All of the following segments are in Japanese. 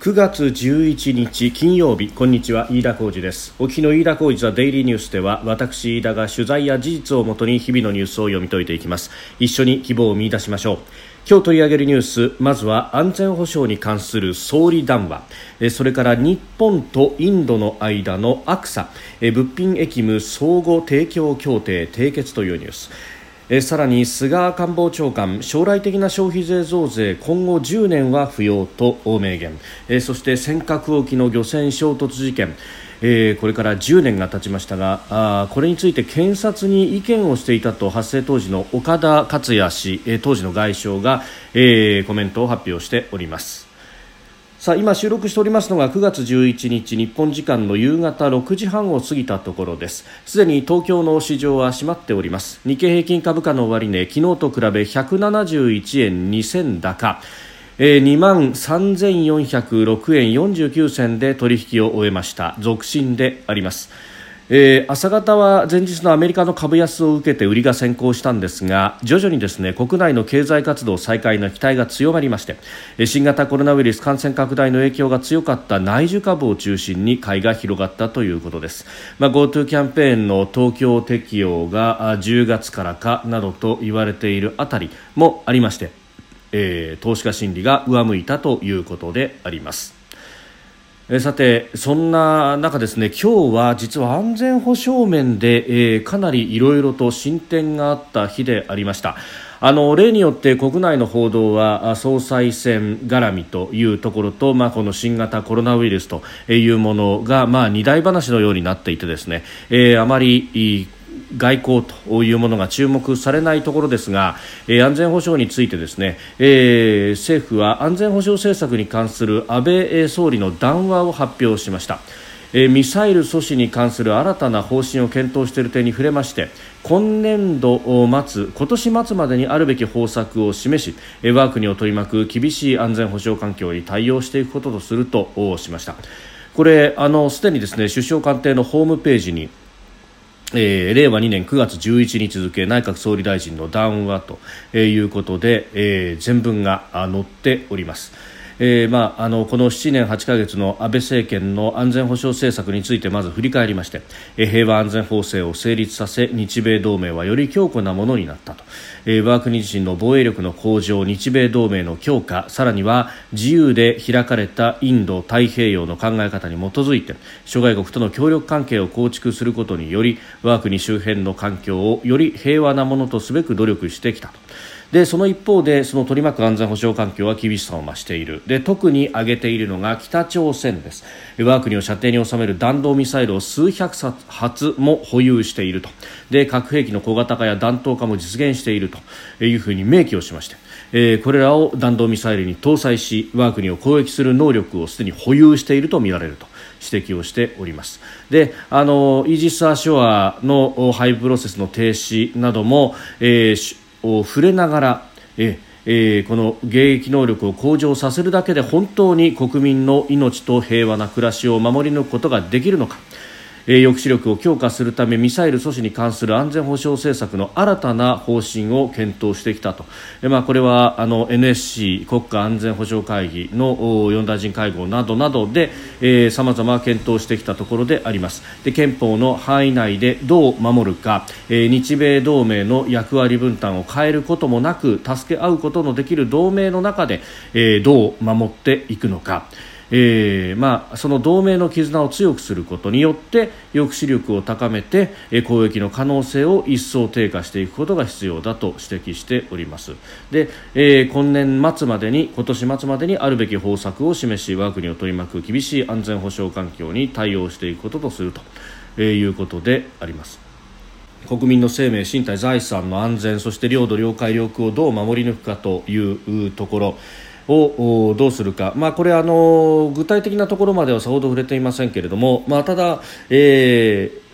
9月11日金曜日こんにちは飯田浩二です。お日の飯田浩二ザデイリーニュースでは私飯田が取材や事実をもとに日々のニュースを読み解いていきます。一緒に希望を見出しましょう。今日取り上げるニュースまずは安全保障に関する総理談話。それから日本とインドの間のアクサ。物品役務相互提供協定締結というニュース。えさらに菅官房長官将来的な消費税増税今後10年は不要と明言えそして尖閣沖の漁船衝突事件えー、これから10年が経ちましたがあこれについて検察に意見をしていたと発生当時の岡田克也氏、えー、当時の外相が、えー、コメントを発表しております。さあ今収録しておりますのが9月11日日本時間の夕方6時半を過ぎたところです。すでに東京の市場は閉まっております。日経平均株価の終値昨日と比べ171円2銭高。えー、2万3406円49銭で取引を終えました。続伸であります。えー、朝方は前日のアメリカの株安を受けて売りが先行したんですが徐々にですね国内の経済活動再開の期待が強まりまして新型コロナウイルス感染拡大の影響が強かった内需株を中心に買いが広がったということです、まあ、GoTo キャンペーンの東京適用が10月からかなどと言われているあたりもありまして、えー、投資家心理が上向いたということであります。えさて、そんな中ですね今日は実は安全保障面で、えー、かなりいろいろと進展があった日でありました。あの例によって国内の報道は総裁選絡みというところと、まあ、この新型コロナウイルスというものが、まあ、二大話のようになっていてですね、えー、あまり外交というものが注目されないところですが、えー、安全保障についてですね、えー、政府は安全保障政策に関する安倍総理の談話を発表しました。えミサイル阻止に関する新たな方針を検討している点に触れまして今年度末今年末までにあるべき方策を示し我が国を取り巻く厳しい安全保障環境に対応していくこととするとしましたこれあのすでにですね首相官邸のホームページにえー、令和2年9月11日付内閣総理大臣の談話ということで、えー、全文が載っております。えーまあ、あのこの7年8ヶ月の安倍政権の安全保障政策についてまず振り返りまして、えー、平和安全法制を成立させ日米同盟はより強固なものになったと、えー、我が国自身の防衛力の向上日米同盟の強化さらには自由で開かれたインド太平洋の考え方に基づいて諸外国との協力関係を構築することにより我が国周辺の環境をより平和なものとすべく努力してきたと。でその一方でその取り巻く安全保障環境は厳しさを増している。で特に挙げているのが北朝鮮です。我が国を射程に収める弾道ミサイルを数百発も保有していると。で核兵器の小型化や弾頭化も実現していると。いうふうに明記をしまして。えー、これらを弾道ミサイルに搭載し我が国を攻撃する能力をすでに保有しているとみられると。指摘をしております。であのイージス・アショアのハイプロセスの停止なども、えー、を触れながら、ええー、この迎撃能力を向上させるだけで本当に国民の命と平和な暮らしを守り抜くことができるのか。抑止力を強化するためミサイル阻止に関する安全保障政策の新たな方針を検討してきたと、えまあ、これはあの NSC 国家安全保障会議の4大臣会合などなどでさまざま検討してきたところでありますで憲法の範囲内でどう守るか、え日米同盟の役割分担を変えることもなく助け合うことのできる同盟の中で、えどう守っていくのか。えーまあ、その同盟の絆を強くすることによって抑止力を高めて、攻撃の可能性を一層低下していくことが必要だと指摘しております。で、えー、今年末までに今年末までにあるべき方策を示し我が国を取り巻く厳しい安全保障環境に対応していくこととすると、いうことであります。国民の生命、身体、財産の安全そして領土、領海、領空をどう守り抜くかというところ。をどうするか、まあ、これあの具体的なところまではさほど触れていませんけれども、まあ、ただ、えー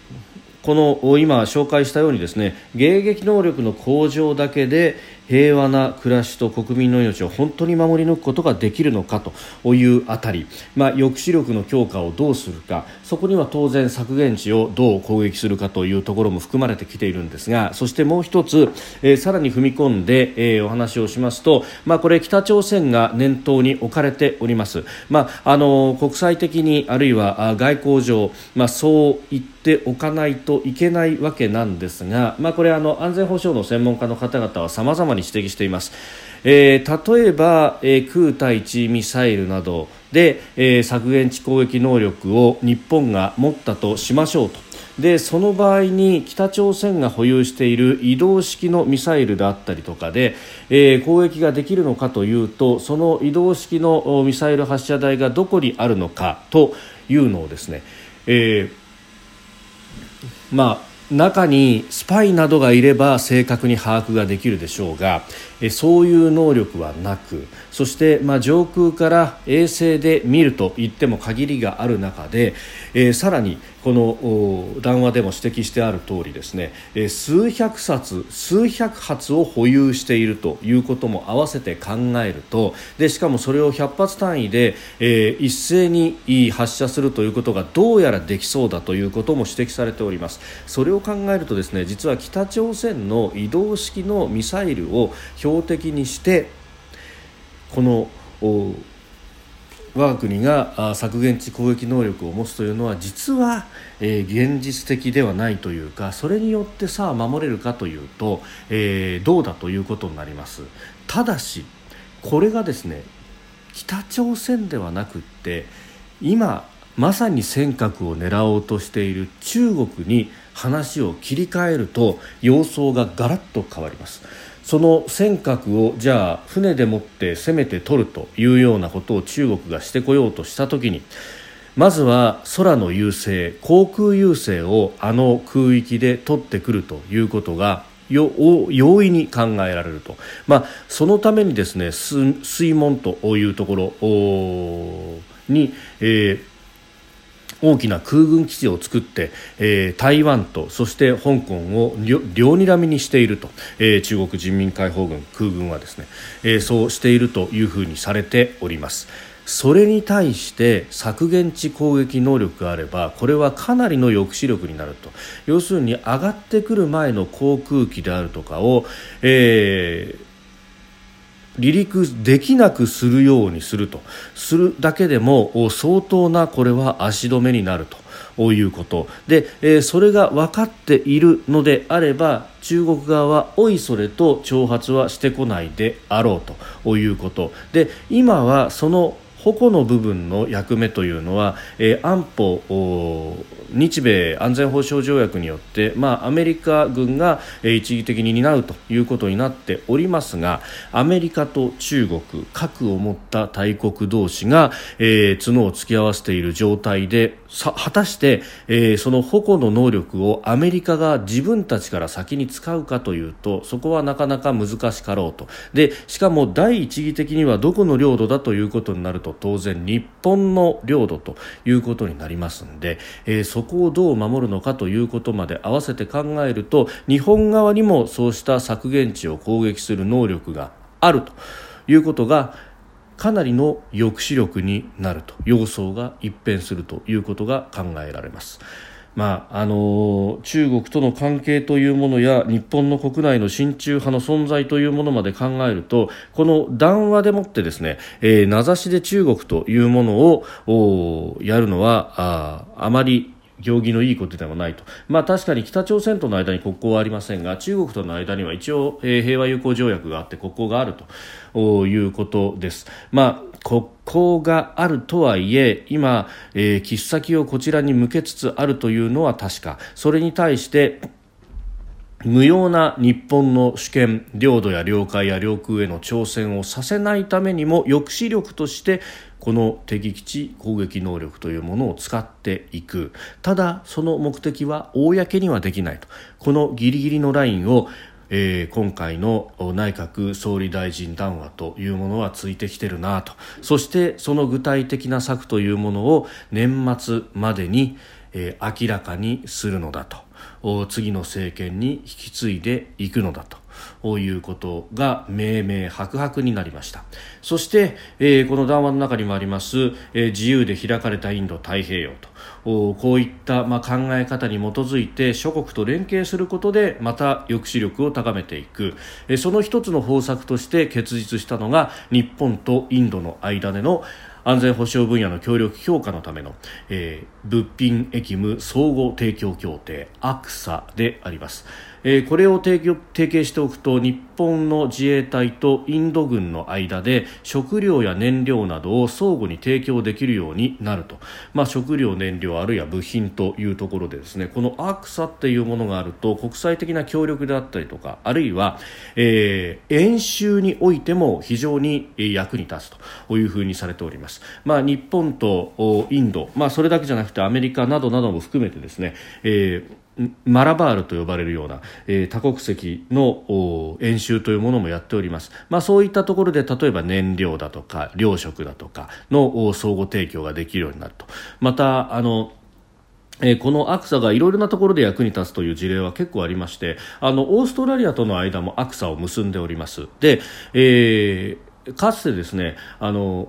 この今紹介したようにですね迎撃能力の向上だけで、平和な暮らしと国民の命を本当に守り抜くことができるのかというあたり、まあ、抑止力の強化をどうするか。そこには当然削減地をどう攻撃するかというところも含まれてきているんですがそしてもう一つ、えー、さらに踏み込んで、えー、お話をしますと、まあ、これ北朝鮮が念頭に置かれております、まあ、あの国際的にあるいは外交上、まあ、そう言っておかないといけないわけなんですが、まあ、これあの安全保障の専門家の方々は様々に指摘しています。えー、例えば、えー、空対地ミサイルなどで、えー、削減地攻撃能力を日本が持ったとしましょうとでその場合に北朝鮮が保有している移動式のミサイルであったりとかで、えー、攻撃ができるのかというとその移動式のミサイル発射台がどこにあるのかというのをですね、えー、まあ中にスパイなどがいれば正確に把握ができるでしょうがそういう能力はなくそして、まあ、上空から衛星で見ると言っても限りがある中で、えー、さらにこの談話でも指摘してある通りですね、えー、数百冊数百発を保有しているということも合わせて考えるとでしかもそれを100発単位で、えー、一斉に発射するということがどうやらできそうだということも指摘されております。それを考えるとですね実は北朝鮮の移動式のミサイルを標的にしてこの我が国が削減値攻撃能力を持つというのは実は、え、現実的ではないというかそれによってさあ守れるかというと、えー、どうだということになりますただしこれがですね北朝鮮ではなくって今まさに尖閣を狙おうとしている中国に話を切り替えると様相がガラッと変わります。その尖閣をじゃあ船でもって攻めて取るというようなことを中国がしてこようとしたときにまずは空の優勢航空優勢をあの空域で取ってくるということが容易に考えられると、まあ、そのためにですね水門というところに、えー大きな空軍基地を作って、えー、台湾とそして香港を両にらみにしていると、えー、中国人民解放軍空軍はですね、えー、そうしているというふうにされております。それに対して削減値攻撃能力があればこれはかなりの抑止力になると。要するに上がってくる前の航空機であるとかを、えー離陸できなくするようにすると。するだけでも相当なこれは足止めになると。いうこと。で、えそれが分かっているのであれば中国側はおいそれと挑発はしてこないであろうと。いうこと。で今はその矛の部分の役目というのは、えー、安保日米安全保障条約によって、まあ、アメリカ軍が、一時的に担うということになっておりますがアメリカと中国核を持った大国同士が、えー、角を突き合わせている状態でさ果たして、えー、その矛の能力をアメリカが自分たちから先に使うかというとそこはなかなか難しかろうと。でしかも第一義的にはどこの領土だということになると当然日本の領土ということになりますので、えー、そこをどう守るのかということまで合わせて考えると日本側にもそうした削減地を攻撃する能力があるということがかなりの抑止力になると様相が一変するということが考えられます。まああの中国との関係というものや日本の国内の親中派の存在というものまで考えるとこの談話でもってですね、えー、名指しで中国というものをやるのはああまり行儀のいいことではないと、まあ、確かに北朝鮮との間に国交はありませんが中国との間には一応、えー、平和友好条約があって国交があると。いうことです。まあ国交があるとはいえ今、えー、切っ先をこちらに向けつつあるというのは確か。それに対して無用な日本の主権領土や領海や領空への挑戦をさせないためにも抑止力としてこの敵基地攻撃能力というものを使っていく。ただその目的は公にはできないと。このギリギリのラインをえー、今回の内閣総理大臣談話というものはついてきてるなと。そしてその具体的な策というものを年末までに、えー、明らかにするのだと。次の政権に引き継いでいくのだということが明々白々になりました。そして、えー、この談話の中にもあります、えー、自由で開かれたインド太平洋と。こういった、まあ、考え方に基づいて諸国と連携することでまた抑止力を高めていく。えその一つの方策として結実したのが日本とインドの間での安全保障分野の協力強化のための、えー、物品役務総合提供協定 AXA であります。えー、これを提供提携しておくと日本の自衛隊とインド軍の間で食料や燃料などを相互に提供できるようになると、まあ、食料、燃料あるいは部品というところでですねこのアクサっていうものがあると国際的な協力であったりとかあるいは、えー、演習においても非常に役に立つというふうにされております、まあ、日本とインド、まあ、それだけじゃなくてアメリカなどなども含めてですね、えーマラバールと呼ばれるような、えー、多国籍の演習というものもやっております、まあ、そういったところで例えば燃料だとか糧食だとかの相互提供ができるようになると。またあのえー、このアクサがいろいろなところで役に立つという事例は結構ありましてあのオーストラリアとの間もアクサを結んでおります。で、えー、かつてですねあの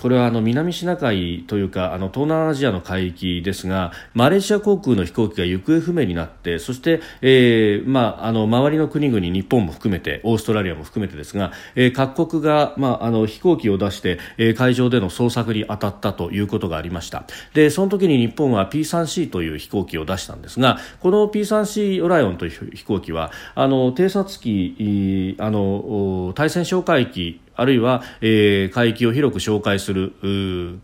これはあの南シナ海というかあの東南アジアの海域ですがマレーシア航空の飛行機が行方不明になってそして、えーまあ、あの周りの国々日本も含めてオーストラリアも含めてですが、えー、各国が、まあ、あの飛行機を出して、えー、海上での捜索に当たったということがありました。でその時に日本は P3C という飛行機を出したんですがこの P3C オライオンという飛行機はあの偵察機あの対戦哨戒機あるいは、えー、海域を広く紹介する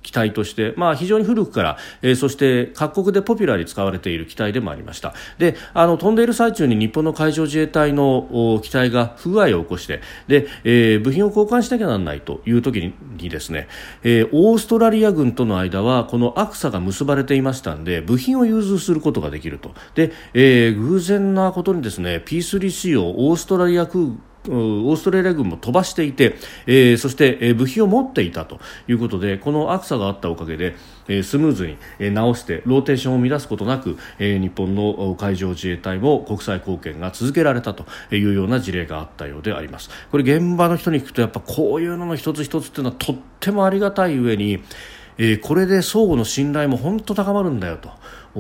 機体として、まあ、非常に古くから、えー、そして各国でポピュラーに使われている機体でもありました。であの飛んでいる最中に日本の海上自衛隊の機体が不具合を起こしてで、えー、部品を交換しなきゃならないという時にですね、えー、オーストラリア軍との間はこのアクサが結ばれていましたんで部品を融通することができると。で、えー、偶然なことにですね P3C をオーストラリア空オーストラリア軍も飛ばしていて、えー、そして、えー、部品を持っていたということでこのアクサがあったおかげで、えー、スムーズに、えー、直してローテーションを乱すことなく、えー、日本の海上自衛隊も国際貢献が続けられたというような事例があったようでありますこれ現場の人に聞くとやっぱこういうのの一つ一つっていうのはとってもありがたい上に、えー、これで相互の信頼も本当高まるんだよと。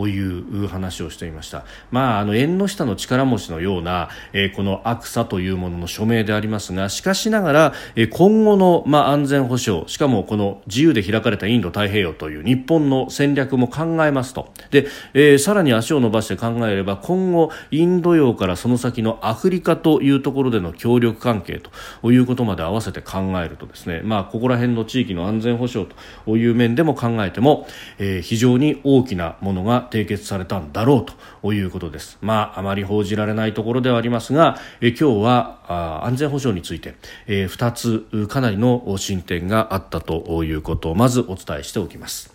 いう話をしていました、まあ、あの縁の下の力持ちのような、えー、このアクサというものの署名でありますがしかしながら、えー、今後の、まあ、安全保障しかもこの自由で開かれたインド太平洋という日本の戦略も考えますと。で、えー、さらに足を伸ばして考えれば今後インド洋からその先のアフリカというところでの協力関係ということまで合わせて考えるとですね、まあ、ここら辺の地域の安全保障という面でも考えても、えー、非常に大きなものが締結されたんだろうということです。まあ、あまり報じられないところではありますが、え今日はあ安全保障について、えー、2つかなりの進展があったということをまずお伝えしておきます。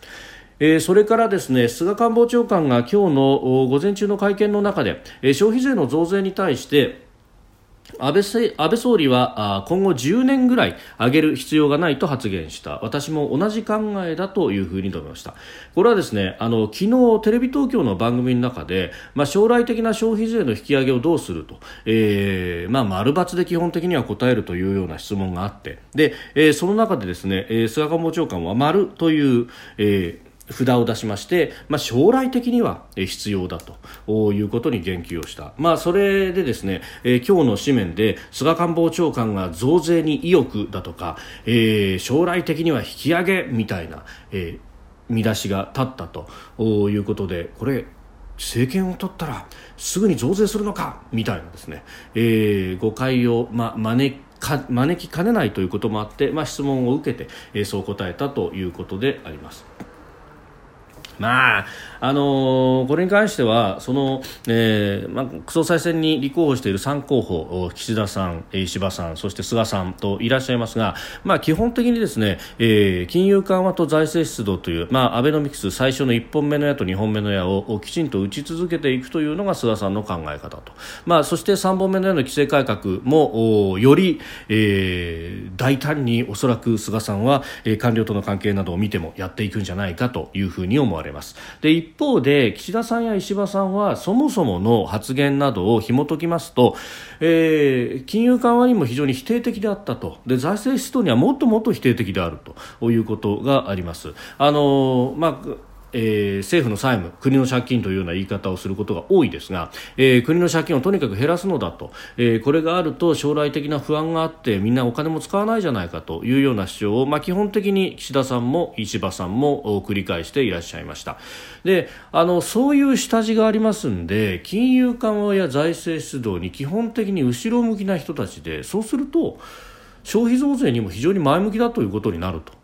えー、それからですね菅官房長官が今日の午前中の会見の中で、えー、消費税の増税に対して安倍安倍総理は今後10年ぐらい上げる必要がないと発言した。私も同じ考えだというふうに述べました。これはですねあの昨日テレビ東京の番組の中で、まあ、将来的な消費税の引き上げをどうすると、えーまあ、丸抜で基本的には答えるというような質問があって。で、えー、その中でですね、えー、菅官房長官は丸という、えー札を出しまして、まあ、将来的には必要だということに言及をした、まあ、それでですね、えー、今日の紙面で菅官房長官が増税に意欲だとか、えー、将来的には引き上げみたいな、えー、見出しが立ったということでこれ政権を取ったらすぐに増税するのかみたいなですね、え、誤解を、ま、招か招きかねないということもあって、まあ、質問を受けて、え、そう答えたということであります。まあ、のー、これに関しては、その、えー、まあ、総裁選に立候補している3候補、岸田さん、石破さん、そして菅さんといらっしゃいますが、まあ、基本的にですね、えー、金融緩和と財政出動という、まあ、アベノミクス最初の1本目の矢と2本目の矢をきちんと打ち続けていくというのが菅さんの考え方と。まあ、そして3本目の矢の規制改革も、より、えー、大胆におそらく菅さんは、えー、官僚との関係などを見てもやっていくんじゃないかというふうに思われれますで一一方で岸田さんや石破さんはそもそもの発言などを紐解きますと、えー、金融緩和にも非常に否定的であったとで財政出動にはもっともっと否定的であるということがあります。あのまあえー、政府の債務、国の借金というような言い方をすることが多いですが、えー、国の借金をとにかく減らすのだと、えー、これがあると将来的な不安があってみんなお金も使わないじゃないかというような主張を、まあ、基本的に岸田さんも石破さんも繰り返していらっしゃいましたであのそういう下地がありますんで金融緩和や財政出動に基本的に後ろ向きな人たちでそうすると消費増税にも非常に前向きだということになると。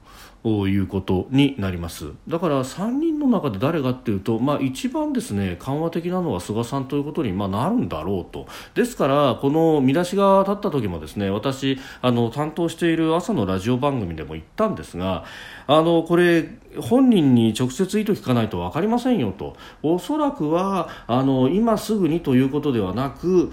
いうことになります。だから3人の中で誰がっていうと、まあ、一番ですね緩和的なのは菅さんということにまあなるんだろうと。ですからこの見出しが立った時もですね私あの担当している朝のラジオ番組でも言ったんですがあのこれ本人に直接意図聞かないと分かりませんよと。おそらくはあの今すぐにということではなく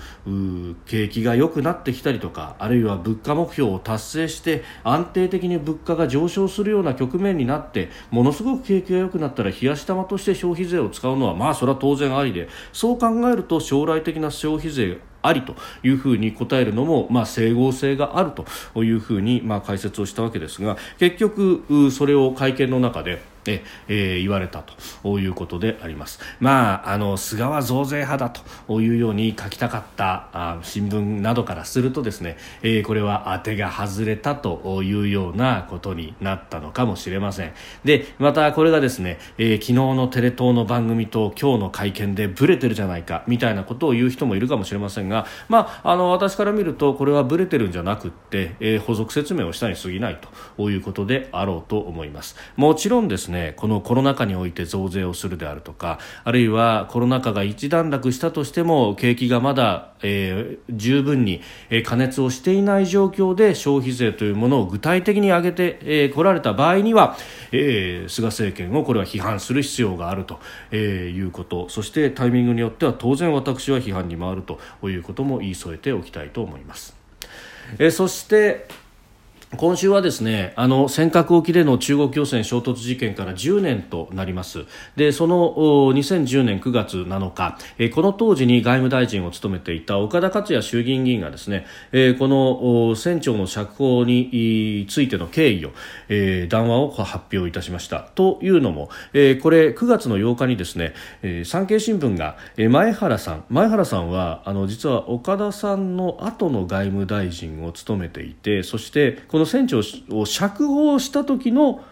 景気が良くなってきたりとかあるいは物価目標を達成して安定的に物価が上昇するような局面になってものすごく景気が良くなったら冷やし玉として消費税を使うのはまあそれは当然ありでそう考えると将来的な消費税ありというふうに答えるのも、まあ、整合性があるというふうに、まあ、解説をしたわけですが結局それを会見の中でええー、言われたということであります。まあ、あの菅は増税派だというように書きたかったあ新聞などからするとですね、えー、これは当てが外れたというようなことになったのかもしれません。で、またこれがですね、えー、昨日のテレ東の番組と今日の会見でブレてるじゃないかみたいなことを言う人もいるかもしれませんが、まあ、あの私から見るとこれはブレてるんじゃなくって、えー、補足説明をしたに過ぎないということであろうと思います。もちろんですねねこのコロナ禍において増税をするであるとかあるいはコロナ禍が一段落したとしても景気がまだ、えー、十分に、え、加熱をしていない状況で消費税というものを具体的に上げてこ、えー、られた場合には、えー、菅政権をこれは批判する必要があると、えー、いうことそしてタイミングによっては当然私は批判に回るということも言い添えておきたいと思います。えー、そして今週はですねあの尖閣沖での中国漁船衝突事件から10年となります。でその2010年9月7日えこの当時に外務大臣を務めていた岡田克也衆議院議員がですねえこの船長の釈放についての経緯を、え談話を発表いたしました。というのも、えこれ9月の8日にですね、え産経新聞が、前原さん前原さんはあの実は岡田さんの後の外務大臣を務めていてそしてこのの船長を釈放した時の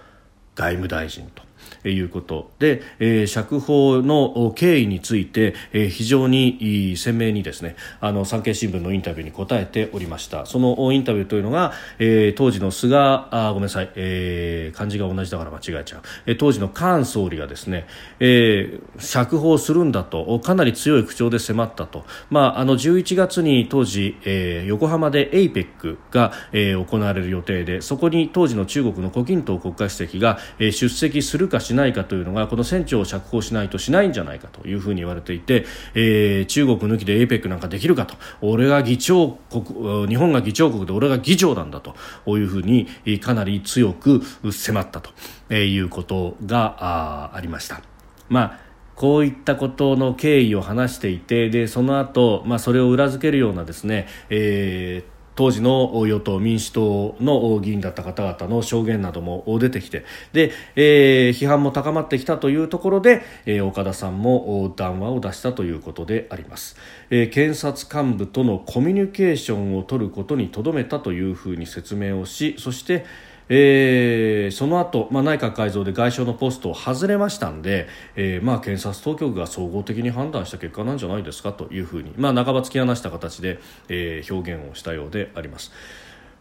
外務大臣と。いうことで、えー、釈放の経緯について、えー、非常に鮮明にですねあの産経新聞のインタビューに答えておりました。そのインタビューというのが、えー、当時の菅あごめんなさい、えー、漢字が同じだから間違えちゃう、えー、当時の菅総理がですね、えー、釈放するんだとかなり強い口調で迫ったと、まあ、あの11月に当時、えー、横浜で APEC が、えー、行われる予定でそこに当時の中国の胡錦涛国家主席が、えー、出席するかししないかというのがこの船長を釈放しないとしないんじゃないかというふうに言われていて、えー、中国抜きで APEC なんかできるかと俺が議長国日本が議長国で俺が議長なんだというふうにかなり強く迫ったということがありました。まあこういったことの経緯を話していてでその後、まあそれを裏付けるようなですね、えー当時の与党・民主党の議員だった方々の証言なども出てきてで、えー、批判も高まってきたというところで、えー、岡田さんも談話を出したということであります、えー、検察幹部とのコミュニケーションを取ることにとどめたというふうに説明をしそしてえー、その後、まあ、内閣改造で外相のポストを外れましたんで、えーまあ、検察当局が総合的に判断した結果なんじゃないですかというふうに、まあ、半ば突き放した形で、えー、表現をしたようであります。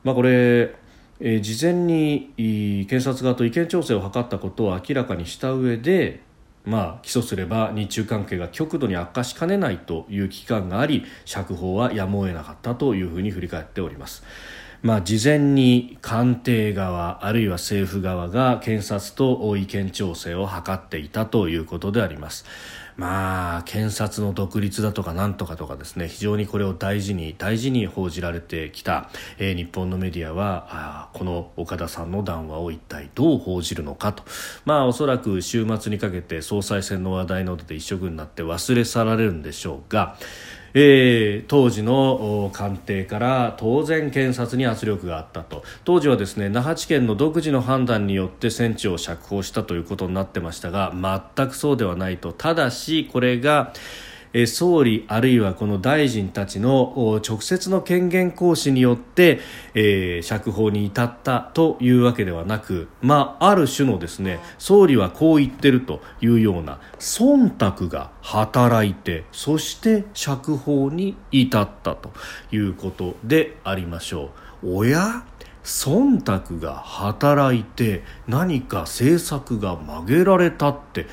まあ、これ、事前に検察側と意見調整を図ったことを明らかにした上で、まあ、起訴すれば日中関係が極度に悪化しかねないという危機感があり釈放はやむを得なかったというふうに振り返っております。まあ、事前に官邸側あるいは政府側が検察と意見調整を図っていたということであります。まあ、検察の独立だとかなんとかとかですね非常にこれを大事に大事に報じられてきた、えー、日本のメディアはあこの岡田さんの談話を一体どう報じるのかと、まあ、おそらく週末にかけて総裁選の話題などで一色になって忘れ去られるんでしょうがえー、当時の官邸から当然検察に圧力があったと。当時はですね那覇地検の独自の判断によって船長を釈放したということになってましたが全くそうではないと。ただしこれが総理あるいはこの大臣たちの直接の権限行使によって、えー、釈放に至ったというわけではなく、まあ、ある種のですね総理はこう言ってるというような忖度が働いてそして釈放に至ったということでありましょう。おや？忖度が働いて何か政策が曲げられたって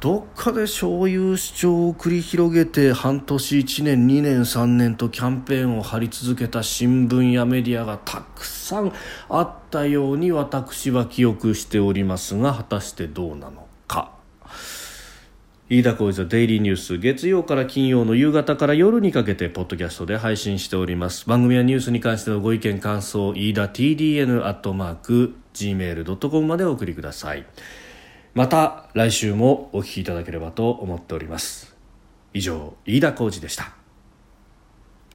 どっかでそういう主張を繰り広げて半年1年2年3年とキャンペーンを張り続けた新聞やメディアがたくさんあったように私は記憶しておりますが果たしてどうなのか。飯田浩司のデイリーニュース月曜から金曜の夕方から夜にかけてポッドキャストで配信しております番組やニュースに関してのご意見感想飯田 TDN アットマーク gmail.com までお送りくださいまた来週もお聞きいただければと思っております。以上飯田浩二でした。